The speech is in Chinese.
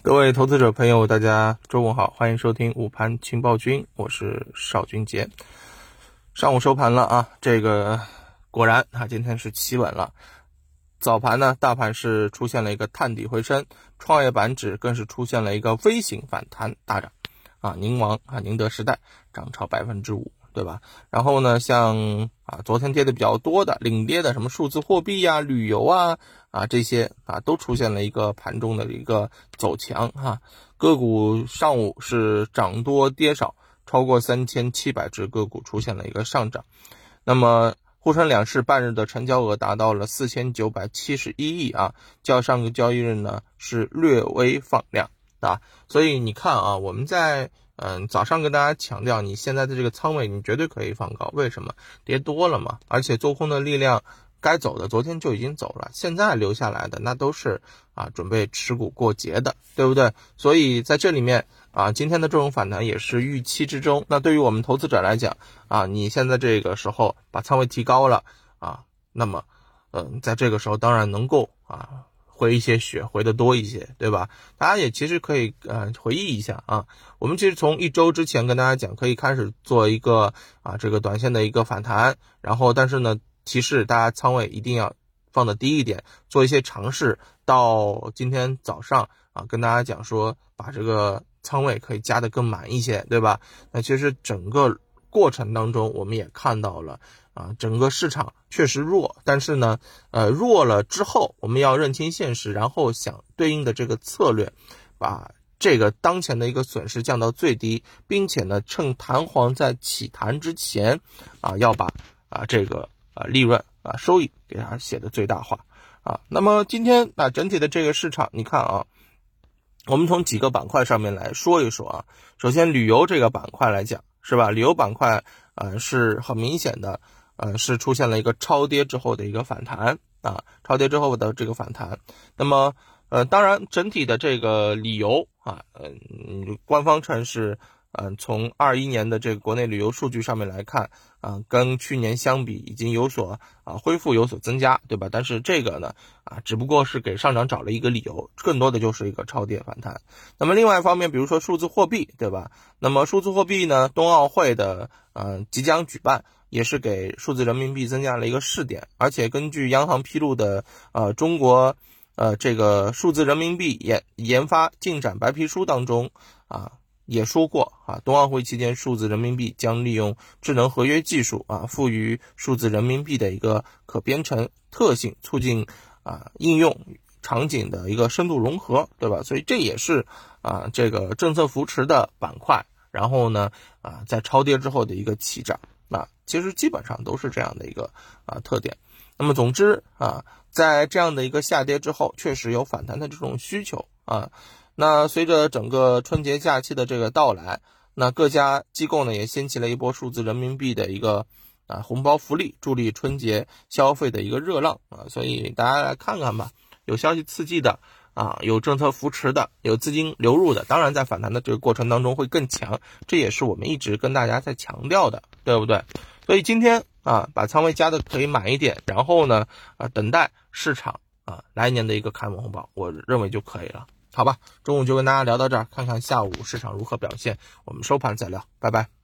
各位投资者朋友，大家中午好，欢迎收听午盘情报君，我是邵军杰。上午收盘了啊，这个果然啊，今天是企稳了。早盘呢，大盘是出现了一个探底回升，创业板指更是出现了一个微型反弹大涨啊，宁王啊，宁德时代涨超百分之五。对吧？然后呢，像啊，昨天跌的比较多的领跌的什么数字货币呀、旅游啊啊这些啊，都出现了一个盘中的一个走强哈。个股上午是涨多跌少，超过三千七百只个股出现了一个上涨。那么沪深两市半日的成交额达到了四千九百七十一亿啊，较上个交易日呢是略微放量啊。所以你看啊，我们在。嗯，早上跟大家强调，你现在的这个仓位你绝对可以放高，为什么？跌多了嘛，而且做空的力量该走的昨天就已经走了，现在留下来的那都是啊准备持股过节的，对不对？所以在这里面啊，今天的这种反弹也是预期之中。那对于我们投资者来讲啊，你现在这个时候把仓位提高了啊，那么嗯，在这个时候当然能够啊。回一些血，回的多一些，对吧？大家也其实可以呃回忆一下啊，我们其实从一周之前跟大家讲，可以开始做一个啊这个短线的一个反弹，然后但是呢提示大家仓位一定要放的低一点，做一些尝试。到今天早上啊，跟大家讲说把这个仓位可以加的更满一些，对吧？那其实整个过程当中，我们也看到了。啊，整个市场确实弱，但是呢，呃，弱了之后，我们要认清现实，然后想对应的这个策略，把这个当前的一个损失降到最低，并且呢，趁弹簧在起弹之前，啊，要把啊这个啊利润啊收益给它写的最大化啊。那么今天啊整体的这个市场，你看啊，我们从几个板块上面来说一说啊。首先，旅游这个板块来讲，是吧？旅游板块啊是很明显的。呃，是出现了一个超跌之后的一个反弹啊，超跌之后的这个反弹。那么，呃，当然整体的这个理由啊，嗯，官方称是，嗯，从二一年的这个国内旅游数据上面来看啊，跟去年相比已经有所啊恢复，有所增加，对吧？但是这个呢，啊，只不过是给上涨找了一个理由，更多的就是一个超跌反弹。那么另外一方面，比如说数字货币，对吧？那么数字货币呢，冬奥会的，嗯，即将举办。也是给数字人民币增加了一个试点，而且根据央行披露的呃中国呃这个数字人民币研研发进展白皮书当中啊也说过啊，冬奥会期间数字人民币将利用智能合约技术啊赋予数字人民币的一个可编程特性，促进啊应用场景的一个深度融合，对吧？所以这也是啊这个政策扶持的板块，然后呢啊在超跌之后的一个起涨。那其实基本上都是这样的一个啊特点。那么总之啊，在这样的一个下跌之后，确实有反弹的这种需求啊。那随着整个春节假期的这个到来，那各家机构呢也掀起了一波数字人民币的一个啊红包福利，助力春节消费的一个热浪啊。所以大家来看看吧，有消息刺激的。啊，有政策扶持的，有资金流入的，当然在反弹的这个过程当中会更强，这也是我们一直跟大家在强调的，对不对？所以今天啊，把仓位加的可以满一点，然后呢，啊，等待市场啊来年的一个开门红包，我认为就可以了，好吧？中午就跟大家聊到这儿，看看下午市场如何表现，我们收盘再聊，拜拜。